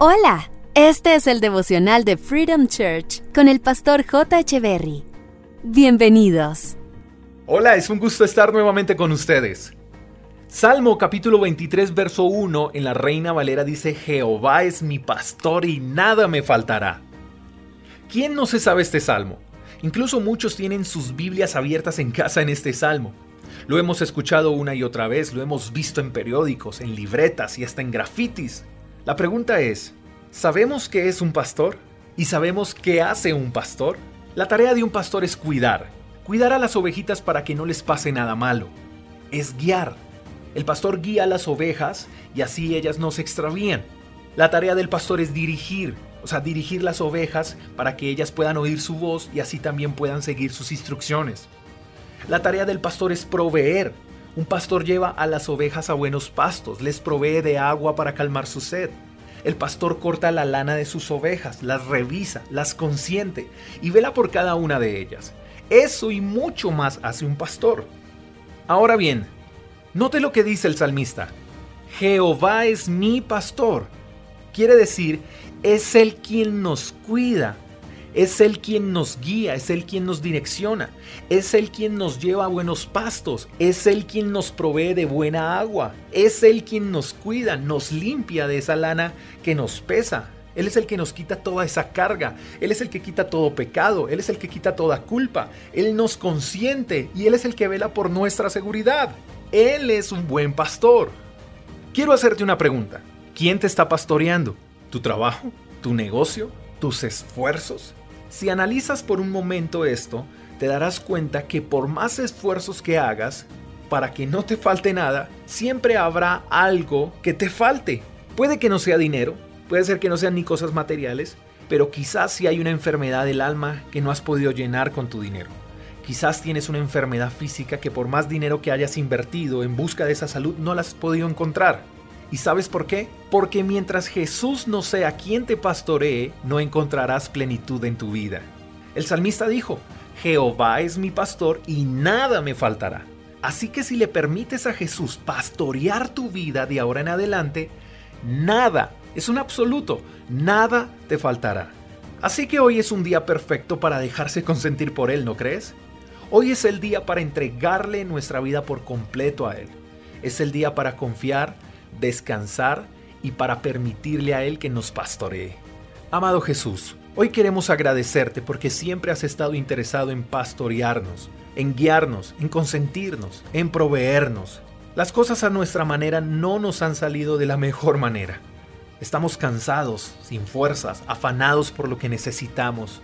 Hola, este es el devocional de Freedom Church con el pastor J. Berry. Bienvenidos. Hola, es un gusto estar nuevamente con ustedes. Salmo capítulo 23, verso 1 en la Reina Valera dice, Jehová es mi pastor y nada me faltará. ¿Quién no se sabe este salmo? Incluso muchos tienen sus Biblias abiertas en casa en este salmo. Lo hemos escuchado una y otra vez, lo hemos visto en periódicos, en libretas y hasta en grafitis. La pregunta es, ¿sabemos qué es un pastor? ¿Y sabemos qué hace un pastor? La tarea de un pastor es cuidar, cuidar a las ovejitas para que no les pase nada malo. Es guiar. El pastor guía a las ovejas y así ellas no se extravían. La tarea del pastor es dirigir, o sea, dirigir las ovejas para que ellas puedan oír su voz y así también puedan seguir sus instrucciones. La tarea del pastor es proveer, un pastor lleva a las ovejas a buenos pastos, les provee de agua para calmar su sed. El pastor corta la lana de sus ovejas, las revisa, las consiente y vela por cada una de ellas. Eso y mucho más hace un pastor. Ahora bien, note lo que dice el salmista. Jehová es mi pastor. Quiere decir, es Él quien nos cuida, es Él quien nos guía, es Él quien nos direcciona, es Él quien nos lleva a buenos pastos, es Él quien nos provee de buena agua, es Él quien nos cuida, nos limpia de esa lana que nos pesa. Él es el que nos quita toda esa carga, Él es el que quita todo pecado, Él es el que quita toda culpa, Él nos consiente y Él es el que vela por nuestra seguridad. Él es un buen pastor. Quiero hacerte una pregunta. ¿Quién te está pastoreando? ¿Tu trabajo? ¿Tu negocio? ¿Tus esfuerzos? Si analizas por un momento esto, te darás cuenta que por más esfuerzos que hagas, para que no te falte nada, siempre habrá algo que te falte. Puede que no sea dinero, puede ser que no sean ni cosas materiales, pero quizás si hay una enfermedad del alma que no has podido llenar con tu dinero. Quizás tienes una enfermedad física que por más dinero que hayas invertido en busca de esa salud no la has podido encontrar. ¿Y sabes por qué? Porque mientras Jesús no sea quien te pastoree, no encontrarás plenitud en tu vida. El salmista dijo, Jehová es mi pastor y nada me faltará. Así que si le permites a Jesús pastorear tu vida de ahora en adelante, nada, es un absoluto, nada te faltará. Así que hoy es un día perfecto para dejarse consentir por Él, ¿no crees? Hoy es el día para entregarle nuestra vida por completo a Él. Es el día para confiar, descansar y para permitirle a Él que nos pastoree. Amado Jesús, hoy queremos agradecerte porque siempre has estado interesado en pastorearnos, en guiarnos, en consentirnos, en proveernos. Las cosas a nuestra manera no nos han salido de la mejor manera. Estamos cansados, sin fuerzas, afanados por lo que necesitamos.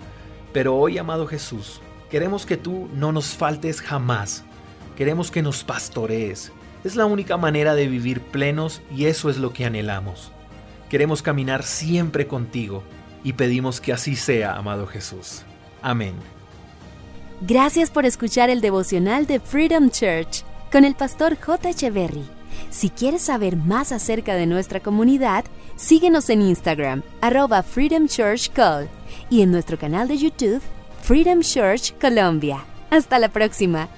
Pero hoy, amado Jesús, queremos que tú no nos faltes jamás. Queremos que nos pastorees, es la única manera de vivir plenos y eso es lo que anhelamos. Queremos caminar siempre contigo y pedimos que así sea, amado Jesús. Amén. Gracias por escuchar el devocional de Freedom Church con el pastor J. Echeverry. Si quieres saber más acerca de nuestra comunidad, síguenos en Instagram, arroba Freedom Church Call, y en nuestro canal de YouTube, Freedom Church Colombia. Hasta la próxima.